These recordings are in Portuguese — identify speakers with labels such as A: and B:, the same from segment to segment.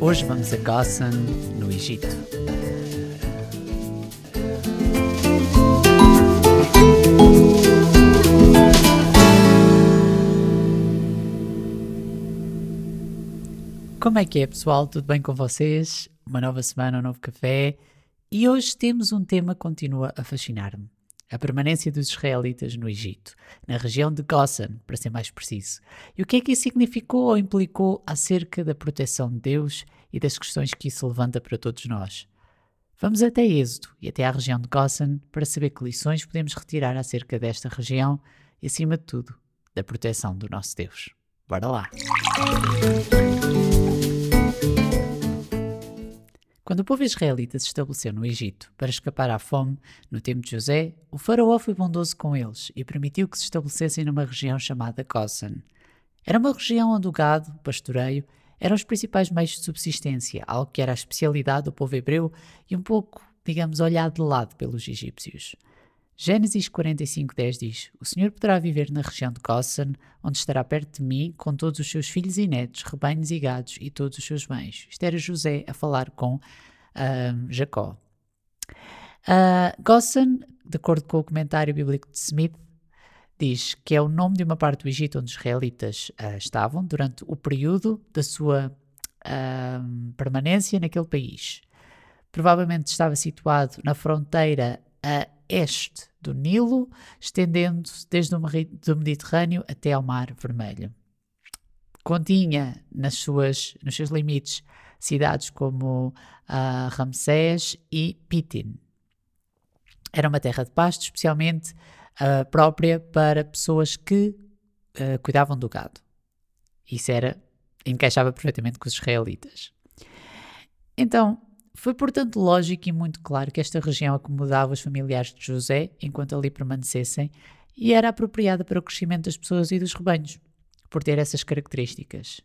A: Hoje vamos a Gossen, no Egito. Como é que é, pessoal? Tudo bem com vocês? Uma nova semana, um novo café. E hoje temos um tema que continua a fascinar-me a permanência dos israelitas no Egito, na região de Gosen, para ser mais preciso. E o que é que isso significou ou implicou acerca da proteção de Deus e das questões que isso levanta para todos nós? Vamos até Êxodo e até à região de Gosen para saber que lições podemos retirar acerca desta região e, acima de tudo, da proteção do nosso Deus. Bora lá! Quando o povo israelita se estabeleceu no Egito para escapar à fome, no tempo de José, o faraó foi bondoso com eles e permitiu que se estabelecessem numa região chamada Gosen. Era uma região onde o gado, o pastoreio, eram os principais meios de subsistência, algo que era a especialidade do povo hebreu e um pouco, digamos, olhado de lado pelos egípcios. Gênesis 45:10 diz: O Senhor poderá viver na região de Gosen, onde estará perto de mim, com todos os seus filhos e netos, rebanhos e gados e todos os seus bens. Isto era José a falar com uh, Jacó. Uh, Gosen, de acordo com o comentário bíblico de Smith, diz que é o nome de uma parte do Egito onde os israelitas uh, estavam durante o período da sua uh, permanência naquele país. Provavelmente estava situado na fronteira a este do Nilo, estendendo-se desde o Mediterrâneo até ao Mar Vermelho. Continha nas suas, nos seus limites cidades como uh, Ramsés e Pitin. Era uma terra de pasto, especialmente uh, própria para pessoas que uh, cuidavam do gado. Isso era encaixava perfeitamente com os israelitas. Então, foi, portanto, lógico e muito claro que esta região acomodava os familiares de José enquanto ali permanecessem e era apropriada para o crescimento das pessoas e dos rebanhos, por ter essas características.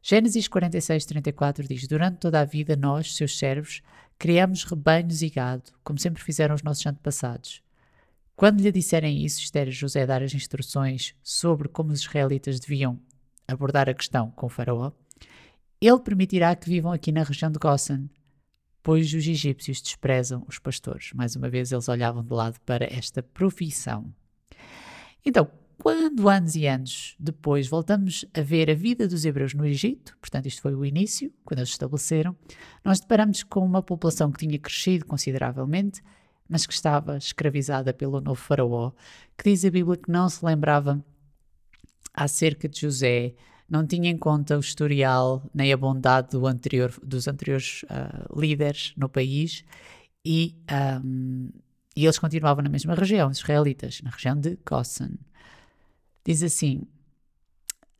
A: Gênesis 46, 34 diz: Durante toda a vida, nós, seus servos, criamos rebanhos e gado, como sempre fizeram os nossos antepassados. Quando lhe disserem isso, isto era José dar as instruções sobre como os israelitas deviam abordar a questão com o faraó, ele permitirá que vivam aqui na região de Gosen, pois os egípcios desprezam os pastores. Mais uma vez, eles olhavam de lado para esta profissão. Então, quando anos e anos depois voltamos a ver a vida dos hebreus no Egito, portanto, isto foi o início, quando eles se estabeleceram, nós deparamos com uma população que tinha crescido consideravelmente, mas que estava escravizada pelo novo faraó, que diz a Bíblia que não se lembrava acerca de José, não tinha em conta o historial nem a bondade do anterior, dos anteriores uh, líderes no país e, um, e, eles continuavam na mesma região, os israelitas, na região de Gossen. Diz assim,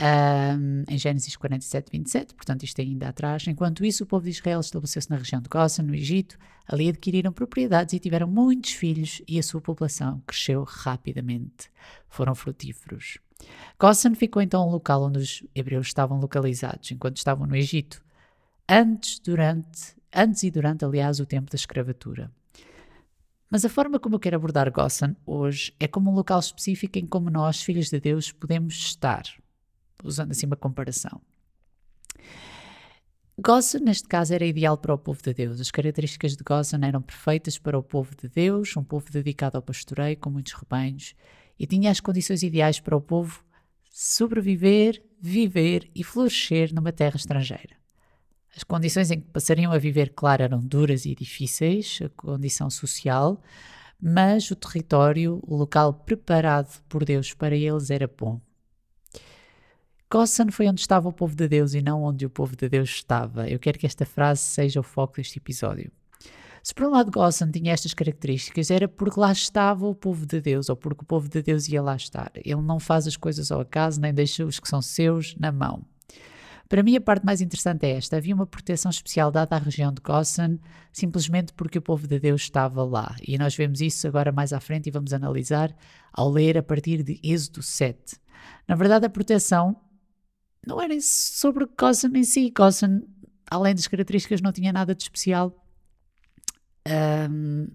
A: um, em Gênesis 47, 27, portanto isto é ainda atrás, enquanto isso o povo de Israel estabeleceu-se na região de Gossen, no Egito, ali adquiriram propriedades e tiveram muitos filhos e a sua população cresceu rapidamente. Foram frutíferos. Gossen ficou então um local onde os hebreus estavam localizados enquanto estavam no Egito, antes, durante, antes e durante, aliás, o tempo da escravatura. Mas a forma como eu quero abordar Gossen hoje é como um local específico em como nós, filhos de Deus, podemos estar, usando assim uma comparação. Gozen, neste caso, era ideal para o povo de Deus. As características de Gozen eram perfeitas para o povo de Deus, um povo dedicado ao pastoreio, com muitos rebanhos, e tinha as condições ideais para o povo sobreviver, viver e florescer numa terra estrangeira. As condições em que passariam a viver, claro, eram duras e difíceis, a condição social, mas o território, o local preparado por Deus para eles era bom. Gossen foi onde estava o povo de Deus e não onde o povo de Deus estava. Eu quero que esta frase seja o foco deste episódio. Se por um lado Gossen tinha estas características, era porque lá estava o povo de Deus, ou porque o povo de Deus ia lá estar. Ele não faz as coisas ao acaso, nem deixa os que são seus na mão. Para mim, a parte mais interessante é esta: havia uma proteção especial dada à região de Gossen, simplesmente porque o povo de Deus estava lá. E nós vemos isso agora mais à frente e vamos analisar ao ler a partir de Êxodo 7. Na verdade, a proteção não era sobre Gossen em si. Gossen, além das características, não tinha nada de especial um,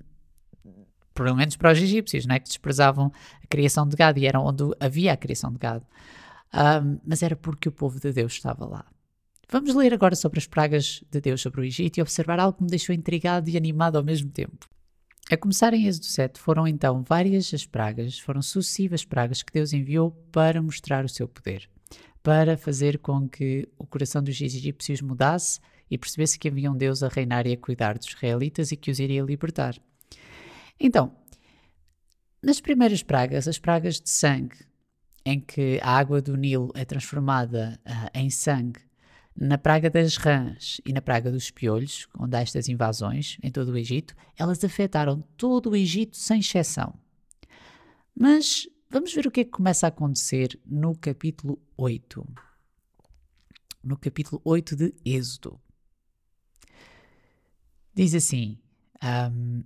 A: pelo menos para os egípcios, né, que desprezavam a criação de gado e eram onde havia a criação de gado. Um, mas era porque o povo de Deus estava lá. Vamos ler agora sobre as pragas de Deus sobre o Egito e observar algo que me deixou intrigado e animado ao mesmo tempo. A começar em Êxodo 7, foram então várias as pragas, foram sucessivas pragas que Deus enviou para mostrar o seu poder, para fazer com que o coração dos egípcios mudasse e percebesse que havia um Deus a reinar e a cuidar dos israelitas e que os iria libertar. Então, nas primeiras pragas, as pragas de sangue, em que a água do Nilo é transformada uh, em sangue, na praga das rãs e na praga dos piolhos, onde há estas invasões em todo o Egito, elas afetaram todo o Egito sem exceção. Mas vamos ver o que é que começa a acontecer no capítulo 8. No capítulo 8 de Êxodo. Diz assim, um,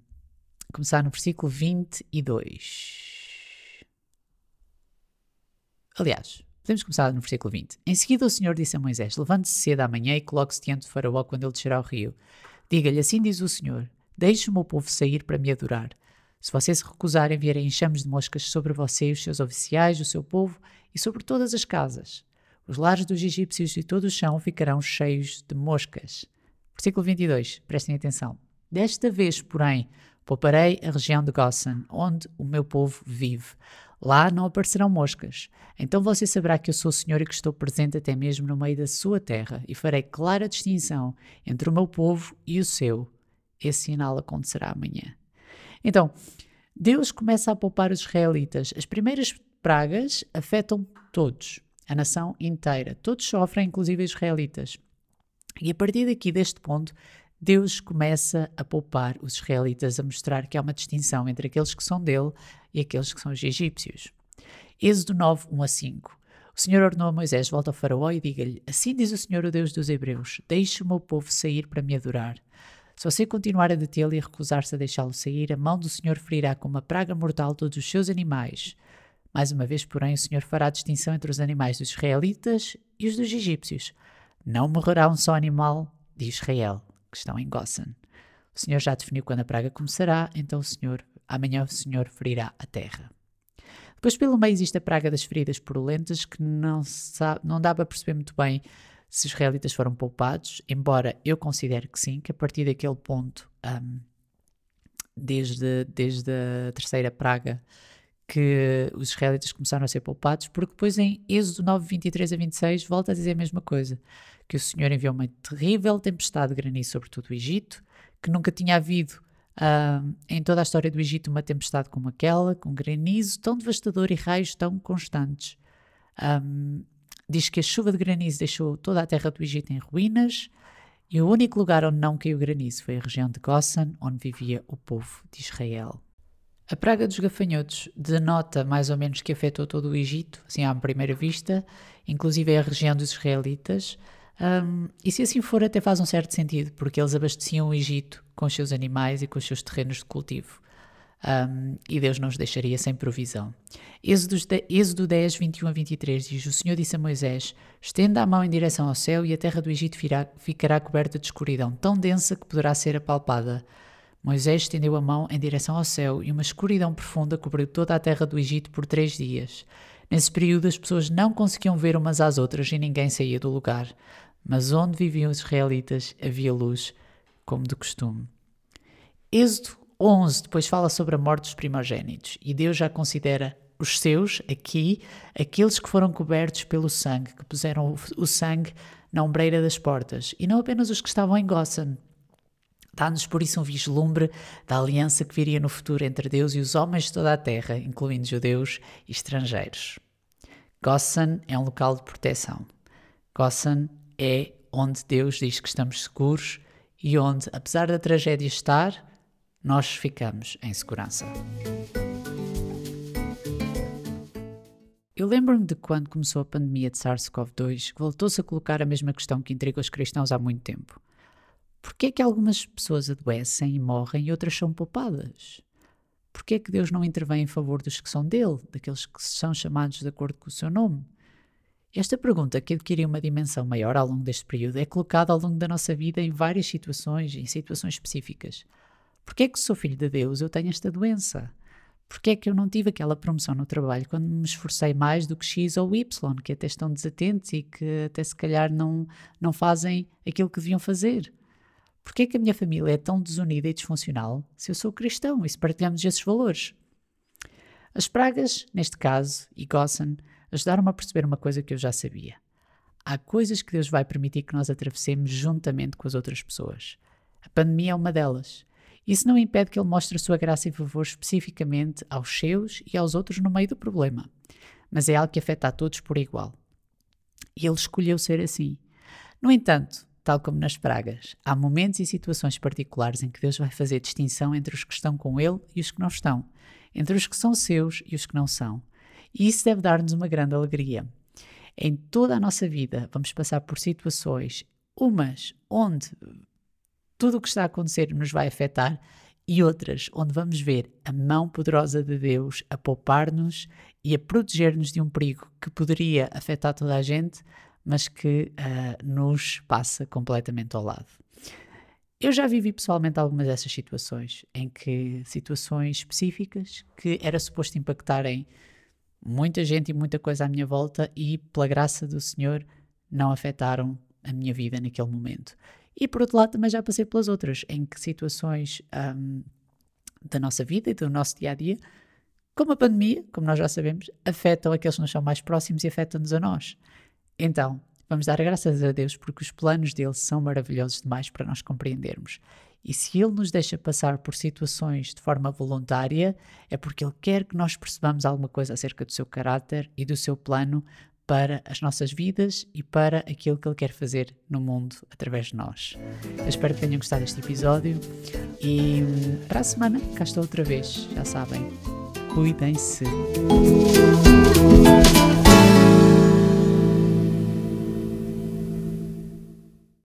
A: começar no versículo 22. Aliás, podemos começar no versículo 20. Em seguida, o Senhor disse a Moisés: Levante-se cedo amanhã e coloque-se diante de Faraó quando ele descer ao rio. Diga-lhe: Assim diz o Senhor: Deixe o meu povo sair para me adorar. Se você se recusar, enviarei enxames de moscas sobre você e os seus oficiais, o seu povo e sobre todas as casas. Os lares dos egípcios e todo o chão ficarão cheios de moscas. Versículo 22, prestem atenção. Desta vez, porém, pouparei a região de Gossan, onde o meu povo vive. Lá não aparecerão moscas. Então você saberá que eu sou o Senhor e que estou presente até mesmo no meio da sua terra, e farei clara distinção entre o meu povo e o seu. Esse sinal acontecerá amanhã. Então, Deus começa a poupar os israelitas. As primeiras pragas afetam todos, a nação inteira. Todos sofrem, inclusive os israelitas. E a partir daqui, deste ponto, Deus começa a poupar os israelitas, a mostrar que há uma distinção entre aqueles que são dele e aqueles que são os egípcios. Êxodo 9, 1 a 5. O Senhor ordenou a Moisés: Volta ao Faraó e diga-lhe: Assim diz o Senhor, o Deus dos Hebreus: Deixe o meu povo sair para me adorar. Se você continuar a detê-lo e recusar-se a deixá-lo sair, a mão do Senhor ferirá com uma praga mortal todos os seus animais. Mais uma vez, porém, o Senhor fará distinção entre os animais dos israelitas e os dos egípcios não morrerá um só animal de Israel, que estão em Gossan. O Senhor já definiu quando a praga começará, então o Senhor, amanhã o Senhor ferirá a terra. Depois, pelo meio, existe a praga das feridas purulentas, que não, sabe, não dá para perceber muito bem se os israelitas foram poupados, embora eu considere que sim, que a partir daquele ponto, um, desde, desde a terceira praga, que os israelitas começaram a ser poupados, porque depois em Êxodo 9, 23 a 26 volta a dizer a mesma coisa, que o Senhor enviou uma terrível tempestade de granizo sobre todo o Egito, que nunca tinha havido uh, em toda a história do Egito uma tempestade como aquela, com granizo tão devastador e raios tão constantes. Um, diz que a chuva de granizo deixou toda a terra do Egito em ruínas, e o único lugar onde não caiu granizo foi a região de Gossan, onde vivia o povo de Israel. A praga dos gafanhotos denota mais ou menos que afetou todo o Egito, assim à primeira vista, inclusive a região dos israelitas. Um, e se assim for, até faz um certo sentido, porque eles abasteciam o Egito com os seus animais e com os seus terrenos de cultivo. Um, e Deus não os deixaria sem provisão. Êxodo, Êxodo 10, 21 a 23 diz: O Senhor disse a Moisés: Estenda a mão em direção ao céu, e a terra do Egito ficará coberta de escuridão tão densa que poderá ser apalpada. Moisés estendeu a mão em direção ao céu e uma escuridão profunda cobriu toda a terra do Egito por três dias. Nesse período, as pessoas não conseguiam ver umas às outras e ninguém saía do lugar. Mas onde viviam os israelitas havia luz, como de costume. Êxodo 11 depois fala sobre a morte dos primogênitos e Deus já considera os seus, aqui, aqueles que foram cobertos pelo sangue, que puseram o sangue na ombreira das portas, e não apenas os que estavam em Gossan, Dá-nos por isso um vislumbre da aliança que viria no futuro entre Deus e os homens de toda a terra, incluindo judeus e estrangeiros. Gossan é um local de proteção. Gossan é onde Deus diz que estamos seguros e onde, apesar da tragédia estar, nós ficamos em segurança. Eu lembro-me de quando começou a pandemia de SARS-CoV-2, que voltou-se a colocar a mesma questão que intriga os cristãos há muito tempo. Porquê é que algumas pessoas adoecem e morrem e outras são poupadas? Porquê é que Deus não intervém em favor dos que são dele, daqueles que são chamados de acordo com o seu nome? Esta pergunta, que adquiriu uma dimensão maior ao longo deste período, é colocada ao longo da nossa vida em várias situações, em situações específicas. Porquê é que sou filho de Deus eu tenho esta doença? Porque é que eu não tive aquela promoção no trabalho quando me esforcei mais do que X ou Y, que até estão desatentos e que até se calhar não, não fazem aquilo que deviam fazer? Porque é que a minha família é tão desunida e disfuncional se eu sou cristão e se partilhamos esses valores? As pragas, neste caso, e Gossen, ajudaram-me a perceber uma coisa que eu já sabia. Há coisas que Deus vai permitir que nós atravessemos juntamente com as outras pessoas. A pandemia é uma delas. Isso não impede que Ele mostre a sua graça e favor especificamente aos seus e aos outros no meio do problema, mas é algo que afeta a todos por igual. E Ele escolheu ser assim. No entanto, tal como nas pragas, há momentos e situações particulares em que Deus vai fazer distinção entre os que estão com Ele e os que não estão, entre os que são seus e os que não são. E isso deve dar-nos uma grande alegria. Em toda a nossa vida, vamos passar por situações, umas onde tudo o que está a acontecer nos vai afetar, e outras onde vamos ver a mão poderosa de Deus a poupar-nos e a proteger-nos de um perigo que poderia afetar toda a gente, mas que uh, nos passa completamente ao lado. Eu já vivi pessoalmente algumas dessas situações, em que situações específicas que era suposto impactarem muita gente e muita coisa à minha volta e, pela graça do Senhor, não afetaram a minha vida naquele momento. E por outro lado, também já passei pelas outras, em que situações um, da nossa vida e do nosso dia a dia, como a pandemia, como nós já sabemos, afetam aqueles que nos são mais próximos e afetam-nos a nós. Então, vamos dar graças a Deus porque os planos dele são maravilhosos demais para nós compreendermos. E se Ele nos deixa passar por situações de forma voluntária, é porque Ele quer que nós percebamos alguma coisa acerca do seu caráter e do seu plano para as nossas vidas e para aquilo que Ele quer fazer no mundo através de nós. Eu espero que tenham gostado deste episódio e hum, para a semana cá estou outra vez, já sabem. Cuidem-se.